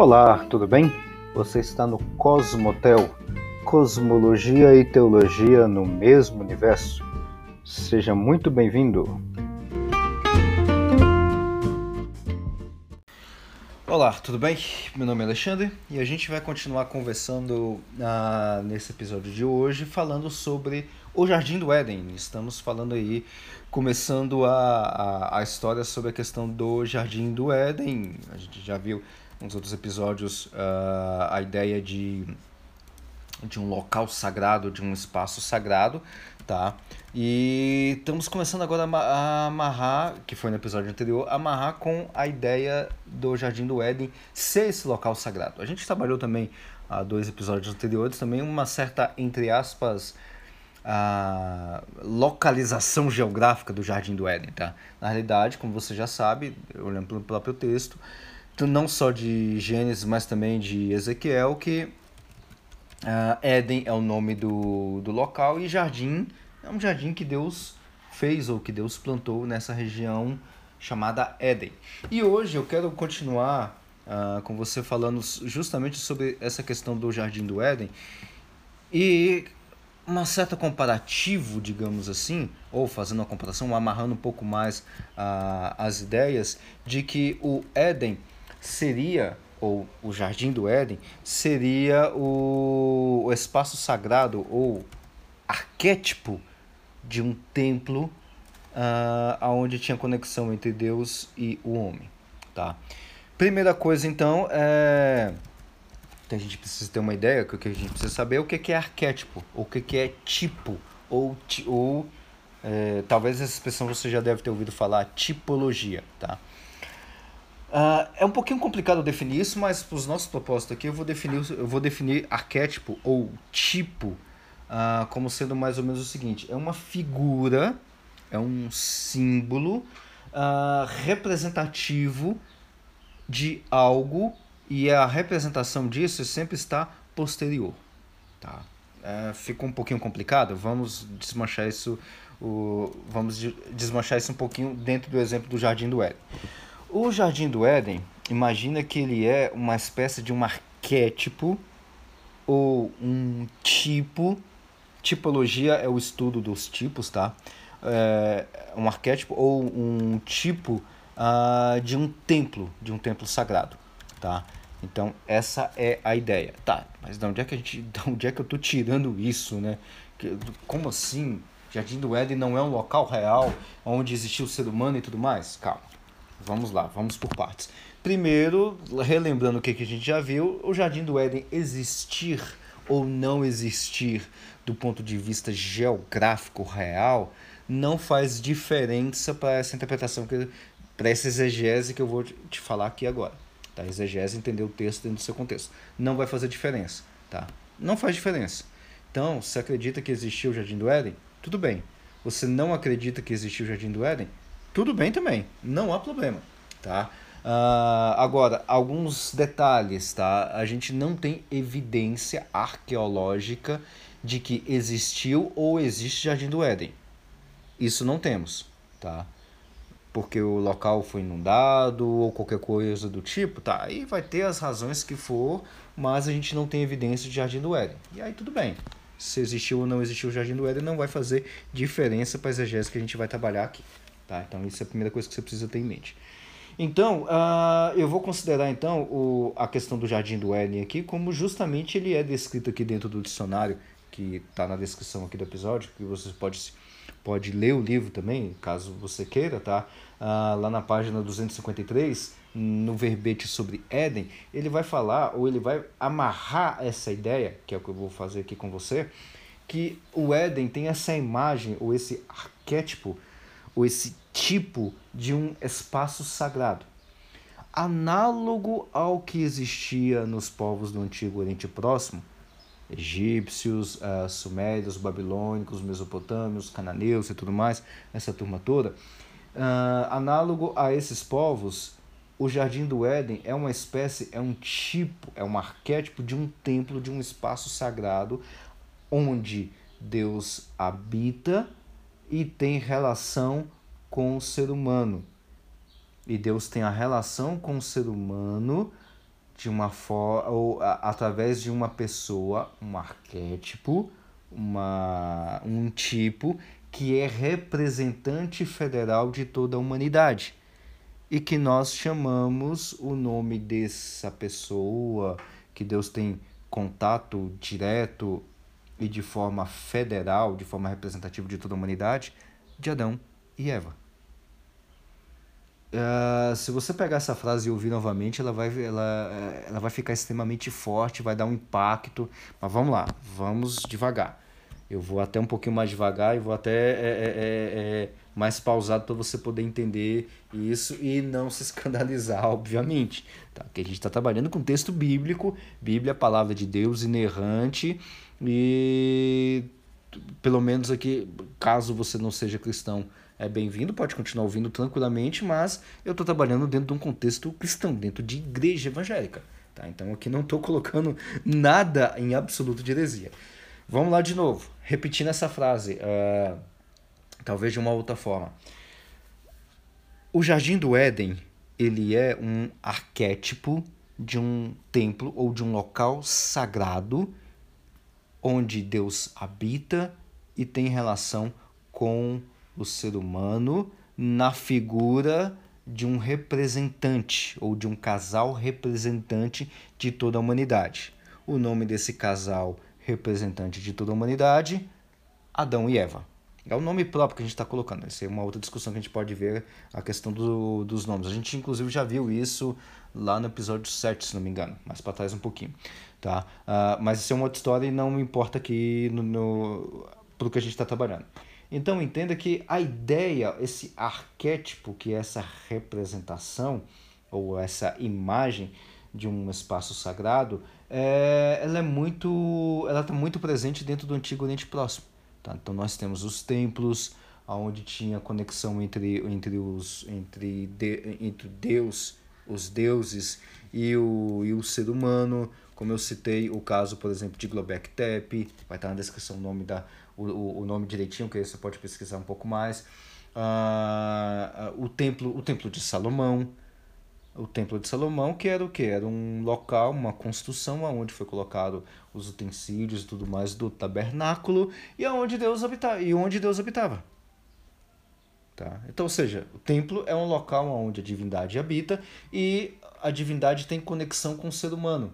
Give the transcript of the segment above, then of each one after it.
Olá, tudo bem? Você está no Cosmotel, Cosmologia e Teologia no mesmo universo. Seja muito bem-vindo. Olá, tudo bem? Meu nome é Alexandre e a gente vai continuar conversando ah, nesse episódio de hoje falando sobre o Jardim do Éden. Estamos falando aí, começando a, a, a história sobre a questão do Jardim do Éden. A gente já viu nos outros episódios uh, a ideia de, de um local sagrado, de um espaço sagrado, tá? E estamos começando agora a amarrar, que foi no episódio anterior, amarrar com a ideia do Jardim do Éden ser esse local sagrado. A gente trabalhou também há dois episódios anteriores também uma certa, entre aspas, a localização geográfica do Jardim do Éden, tá? Na realidade, como você já sabe, olhando pelo próprio texto, não só de Gênesis, mas também de Ezequiel, que uh, Éden é o nome do, do local e jardim é um jardim que Deus fez ou que Deus plantou nessa região chamada Éden. E hoje eu quero continuar uh, com você falando justamente sobre essa questão do jardim do Éden e uma certa comparativo, digamos assim, ou fazendo uma comparação, amarrando um pouco mais uh, as ideias de que o Éden seria, ou o Jardim do Éden, seria o, o espaço sagrado ou arquétipo de um templo uh, onde tinha conexão entre Deus e o homem. Tá? Primeira coisa, então, é. A gente precisa ter uma ideia, o que a gente precisa saber é o que é arquétipo, ou o que é tipo, ou, ou é, talvez essa expressão você já deve ter ouvido falar, tipologia. Tá? Uh, é um pouquinho complicado definir isso, mas para os nossos propósitos aqui eu vou definir, eu vou definir arquétipo ou tipo uh, como sendo mais ou menos o seguinte: é uma figura, é um símbolo uh, representativo de algo e a representação disso sempre está posterior. Tá? Uh, ficou um pouquinho complicado, vamos desmanchar isso, o, vamos desmanchar isso um pouquinho dentro do exemplo do Jardim do Éden. O Jardim do Éden, imagina que ele é uma espécie de um arquétipo ou um tipo. Tipologia é o estudo dos tipos, tá? É um arquétipo ou um tipo uh, de um templo, de um templo sagrado, tá? Então essa é a ideia, tá? Mas de onde é que a gente, de onde é que eu tô tirando isso, né? Como assim? Jardim do Éden não é um local real onde existiu o ser humano e tudo mais? Calma. Vamos lá, vamos por partes. Primeiro, relembrando o que, a gente já viu, o Jardim do Éden existir ou não existir do ponto de vista geográfico real não faz diferença para essa interpretação, para essa exegese que eu vou te falar aqui agora. Tá? Exegese entender o texto dentro do seu contexto. Não vai fazer diferença. Tá? Não faz diferença. Então, se acredita que existiu o Jardim do Éden, tudo bem. Você não acredita que existiu o Jardim do Éden, tudo bem também, não há problema, tá? Uh, agora, alguns detalhes, tá? A gente não tem evidência arqueológica de que existiu ou existe Jardim do Éden. Isso não temos, tá? Porque o local foi inundado ou qualquer coisa do tipo, tá? Aí vai ter as razões que for, mas a gente não tem evidência de Jardim do Éden. E aí tudo bem. Se existiu ou não existiu o Jardim do Éden não vai fazer diferença para a exegese que a gente vai trabalhar aqui. Tá? Então, isso é a primeira coisa que você precisa ter em mente. Então, uh, eu vou considerar então o, a questão do Jardim do Éden aqui como justamente ele é descrito aqui dentro do dicionário, que está na descrição aqui do episódio, que você pode, pode ler o livro também, caso você queira, tá? Uh, lá na página 253, no verbete sobre Éden, ele vai falar, ou ele vai amarrar essa ideia, que é o que eu vou fazer aqui com você, que o Éden tem essa imagem, ou esse arquétipo, ou esse tipo de um espaço sagrado, análogo ao que existia nos povos do Antigo Oriente Próximo, egípcios, uh, sumérios, babilônicos, mesopotâmios, cananeus e tudo mais, essa turma toda, uh, análogo a esses povos, o Jardim do Éden é uma espécie, é um tipo, é um arquétipo de um templo, de um espaço sagrado, onde Deus habita e tem relação com o ser humano. E Deus tem a relação com o ser humano de uma forma ou a, através de uma pessoa, um arquétipo, uma, um tipo que é representante federal de toda a humanidade e que nós chamamos o nome dessa pessoa que Deus tem contato direto e de forma federal, de forma representativa de toda a humanidade, de Adão e Eva. Uh, se você pegar essa frase e ouvir novamente, ela vai, ela, ela vai ficar extremamente forte, vai dar um impacto. Mas vamos lá, vamos devagar. Eu vou até um pouquinho mais devagar e vou até é, é, é, é mais pausado para você poder entender isso e não se escandalizar, obviamente. Tá? Porque a gente está trabalhando com texto bíblico, Bíblia palavra de Deus inerrante e pelo menos aqui, caso você não seja cristão, é bem-vindo, pode continuar ouvindo tranquilamente, mas eu estou trabalhando dentro de um contexto cristão, dentro de igreja evangélica. Tá? Então aqui não estou colocando nada em absoluto de heresia. Vamos lá de novo, repetindo essa frase, uh, talvez de uma outra forma. O Jardim do Éden, ele é um arquétipo de um templo ou de um local sagrado onde Deus habita e tem relação com o ser humano na figura de um representante ou de um casal representante de toda a humanidade. O nome desse casal representante de toda a humanidade, Adão e Eva. É o nome próprio que a gente está colocando. Essa é uma outra discussão que a gente pode ver, a questão do, dos nomes. A gente, inclusive, já viu isso lá no episódio 7, se não me engano, mais para trás um pouquinho. Tá? Uh, mas isso é uma outra história e não importa aqui no, no, que a gente está trabalhando. Então entenda que a ideia, esse arquétipo, que é essa representação ou essa imagem de um espaço sagrado, é, ela é muito, ela está muito presente dentro do antigo Oriente Próximo. Tá? Então nós temos os templos, onde tinha conexão entre, entre, os, entre, de, entre Deus, os deuses e o, e o ser humano, como eu citei o caso, por exemplo, de Globek Tepe, vai estar na descrição o nome da, o, o nome direitinho, que aí você pode pesquisar um pouco mais. Uh, o, templo, o templo de Salomão, o templo de Salomão, que era o que? Era um local, uma construção onde foi colocado os utensílios e tudo mais do tabernáculo e aonde Deus habitava, e onde Deus habitava. Tá? Então, ou seja, o templo é um local onde a divindade habita e a divindade tem conexão com o ser humano,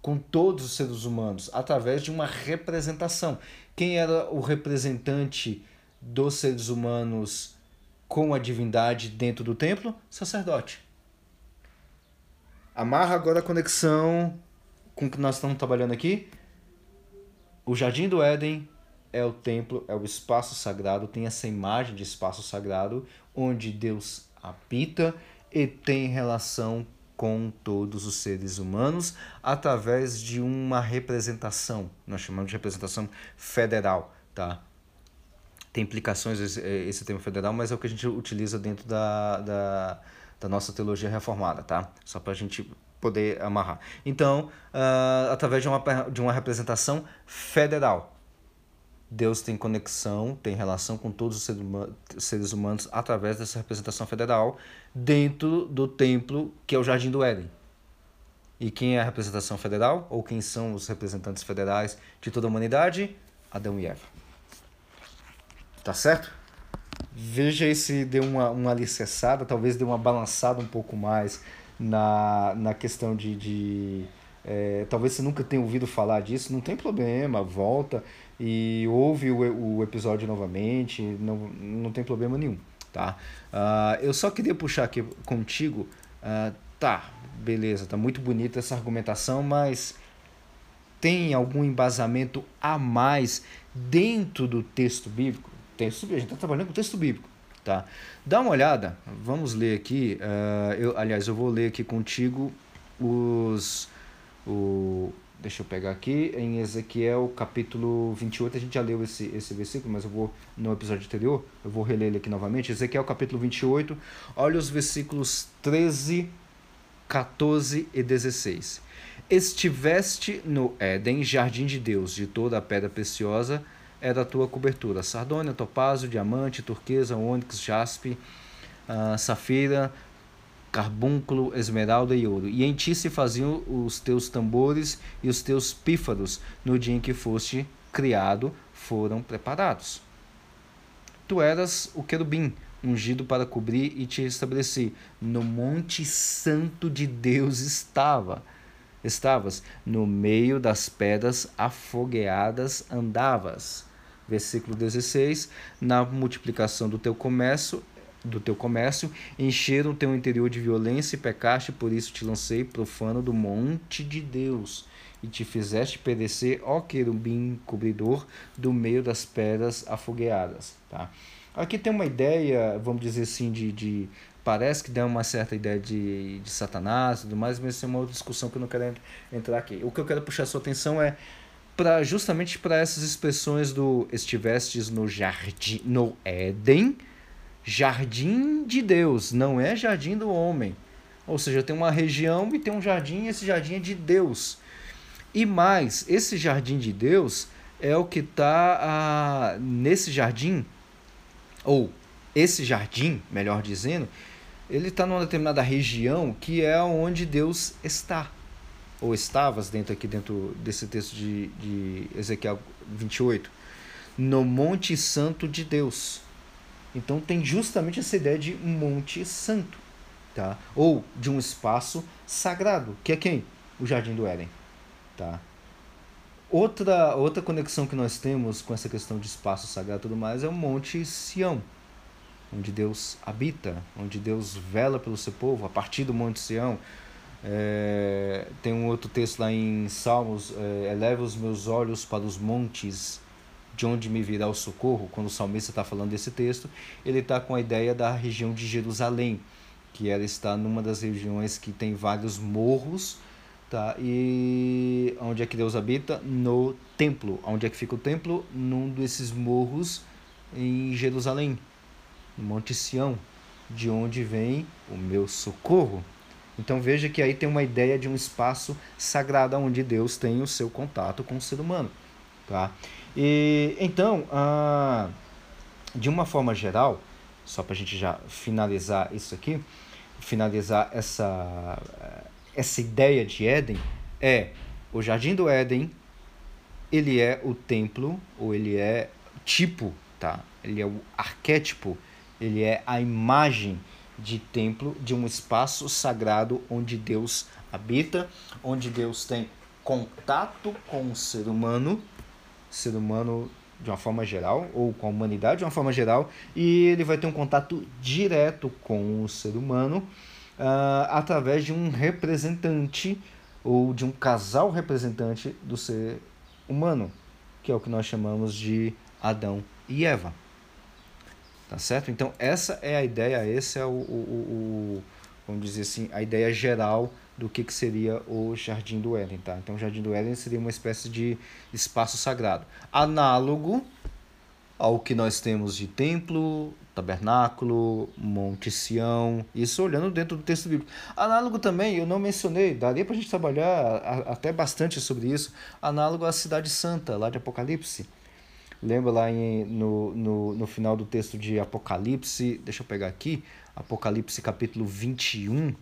com todos os seres humanos, através de uma representação. Quem era o representante dos seres humanos com a divindade dentro do templo? Sacerdote. Amarra agora a conexão com o que nós estamos trabalhando aqui. O Jardim do Éden é o templo, é o espaço sagrado, tem essa imagem de espaço sagrado onde Deus habita e tem relação com todos os seres humanos através de uma representação, nós chamamos de representação federal, tá? Tem implicações esse, esse termo federal, mas é o que a gente utiliza dentro da, da, da nossa teologia reformada, tá? Só para a gente poder amarrar. Então, uh, através de uma, de uma representação federal, Deus tem conexão, tem relação com todos os seres humanos através dessa representação federal dentro do templo que é o Jardim do Éden. E quem é a representação federal? Ou quem são os representantes federais de toda a humanidade? Adão e Eva. Tá certo? Veja aí se deu uma, uma alicerçada, talvez deu uma balançada um pouco mais na, na questão de. de é, talvez você nunca tenha ouvido falar disso, não tem problema, volta e ouve o, o episódio novamente, não, não tem problema nenhum, tá? Uh, eu só queria puxar aqui contigo, uh, tá, beleza, tá muito bonita essa argumentação, mas tem algum embasamento a mais dentro do texto bíblico? Texto, a gente está trabalhando com texto bíblico, tá? Dá uma olhada, vamos ler aqui, uh, eu, aliás, eu vou ler aqui contigo os... O, Deixa eu pegar aqui, em Ezequiel capítulo 28, a gente já leu esse, esse versículo, mas eu vou, no episódio anterior, eu vou reler ele aqui novamente. Ezequiel capítulo 28, olha os versículos 13, 14 e 16. Estiveste no Éden, jardim de Deus, de toda a pedra preciosa era a tua cobertura: sardônia, topázio, diamante, turquesa, ônix, jaspe, uh, safira, carbúnculo, esmeralda e ouro. E em ti se faziam os teus tambores e os teus pífaros no dia em que foste criado, foram preparados. Tu eras o querubim, ungido para cobrir e te estabeleci. No monte santo de Deus estava. Estavas no meio das pedras afogueadas andavas. Versículo 16. Na multiplicação do teu comércio do teu comércio, encheram o teu interior de violência e pecaste, por isso te lancei profano do monte de Deus e te fizeste perecer, ó querubim cobridor, do meio das pedras afogueadas. Tá? Aqui tem uma ideia, vamos dizer assim, de, de parece que dá uma certa ideia de, de Satanás e tudo mais, mas isso é uma outra discussão que eu não quero entrar aqui. O que eu quero puxar sua atenção é para justamente para essas expressões do estivestes no jardim, no Éden, jardim de Deus, não é jardim do homem. Ou seja, tem uma região e tem um jardim, e esse jardim é de Deus. E mais, esse jardim de Deus é o que está ah, nesse jardim, ou esse jardim, melhor dizendo, ele está numa determinada região que é onde Deus está. Ou estavas dentro aqui dentro desse texto de, de Ezequiel 28. No Monte Santo de Deus. Então tem justamente essa ideia de monte santo, tá? Ou de um espaço sagrado, que é quem? O Jardim do Éden, tá? Outra, outra conexão que nós temos com essa questão de espaço sagrado e tudo mais é o Monte Sião, onde Deus habita, onde Deus vela pelo seu povo, a partir do Monte Sião. É, tem um outro texto lá em Salmos: é, eleva os meus olhos para os montes de onde me virá o socorro, quando o salmista está falando desse texto, ele está com a ideia da região de Jerusalém, que ela está numa das regiões que tem vários morros, tá? E onde é que Deus habita? No templo. Onde é que fica o templo? Num desses morros em Jerusalém, Monte Sião, de onde vem o meu socorro. Então veja que aí tem uma ideia de um espaço sagrado onde Deus tem o seu contato com o ser humano, tá? E então, ah, de uma forma geral, só para a gente já finalizar isso aqui, finalizar essa, essa ideia de Éden, é o Jardim do Éden, ele é o templo, ou ele é tipo, tá? Ele é o arquétipo, ele é a imagem de templo, de um espaço sagrado onde Deus habita, onde Deus tem contato com o ser humano, ser humano de uma forma geral, ou com a humanidade de uma forma geral, e ele vai ter um contato direto com o ser humano uh, através de um representante ou de um casal representante do ser humano, que é o que nós chamamos de Adão e Eva. Tá certo? Então, essa é a ideia, esse é o, o, o, vamos dizer assim, a ideia geral do que, que seria o Jardim do Éden. Tá? Então, o Jardim do Éden seria uma espécie de espaço sagrado, análogo ao que nós temos de templo, tabernáculo, Monte Sião, isso olhando dentro do texto bíblico. Análogo também, eu não mencionei, daria para a gente trabalhar até bastante sobre isso, análogo à Cidade Santa, lá de Apocalipse. Lembra lá em, no, no, no final do texto de Apocalipse, deixa eu pegar aqui, Apocalipse capítulo 21,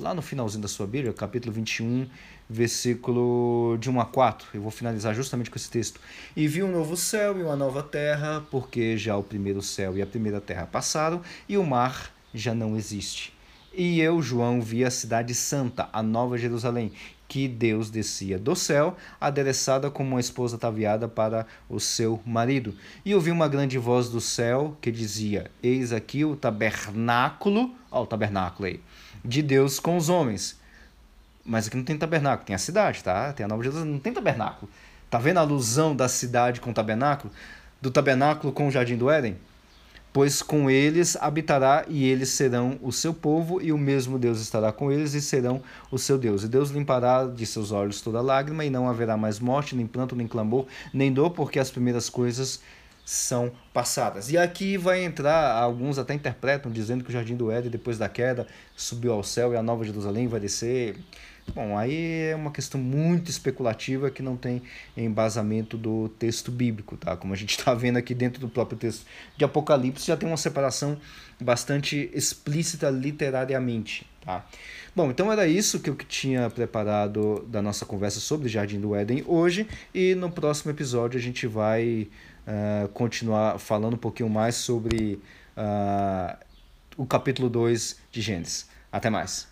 lá no finalzinho da sua Bíblia, capítulo 21, versículo de 1 a 4. Eu vou finalizar justamente com esse texto. E vi um novo céu e uma nova terra, porque já o primeiro céu e a primeira terra passaram, e o mar já não existe. E eu, João, vi a cidade santa, a nova Jerusalém, que Deus descia do céu, adereçada como uma esposa ataviada para o seu marido. E ouvi uma grande voz do céu que dizia: Eis aqui o tabernáculo, ó, o tabernáculo aí, de Deus com os homens. Mas aqui não tem tabernáculo, tem a cidade, tá? Tem a Nova Jerusalém, não tem tabernáculo. Tá vendo a alusão da cidade com o tabernáculo? Do tabernáculo com o jardim do Éden? Pois com eles habitará e eles serão o seu povo, e o mesmo Deus estará com eles e serão o seu Deus. E Deus limpará de seus olhos toda lágrima, e não haverá mais morte, nem planto, nem clamor, nem dor, porque as primeiras coisas são passadas. E aqui vai entrar, alguns até interpretam, dizendo que o jardim do Éden, depois da queda, subiu ao céu e a nova Jerusalém vai descer. Bom, aí é uma questão muito especulativa que não tem embasamento do texto bíblico, tá? Como a gente está vendo aqui dentro do próprio texto de Apocalipse, já tem uma separação bastante explícita literariamente, Tá? Bom, então era isso que eu tinha preparado da nossa conversa sobre Jardim do Éden hoje, e no próximo episódio a gente vai uh, continuar falando um pouquinho mais sobre uh, o capítulo 2 de Gênesis. Até mais!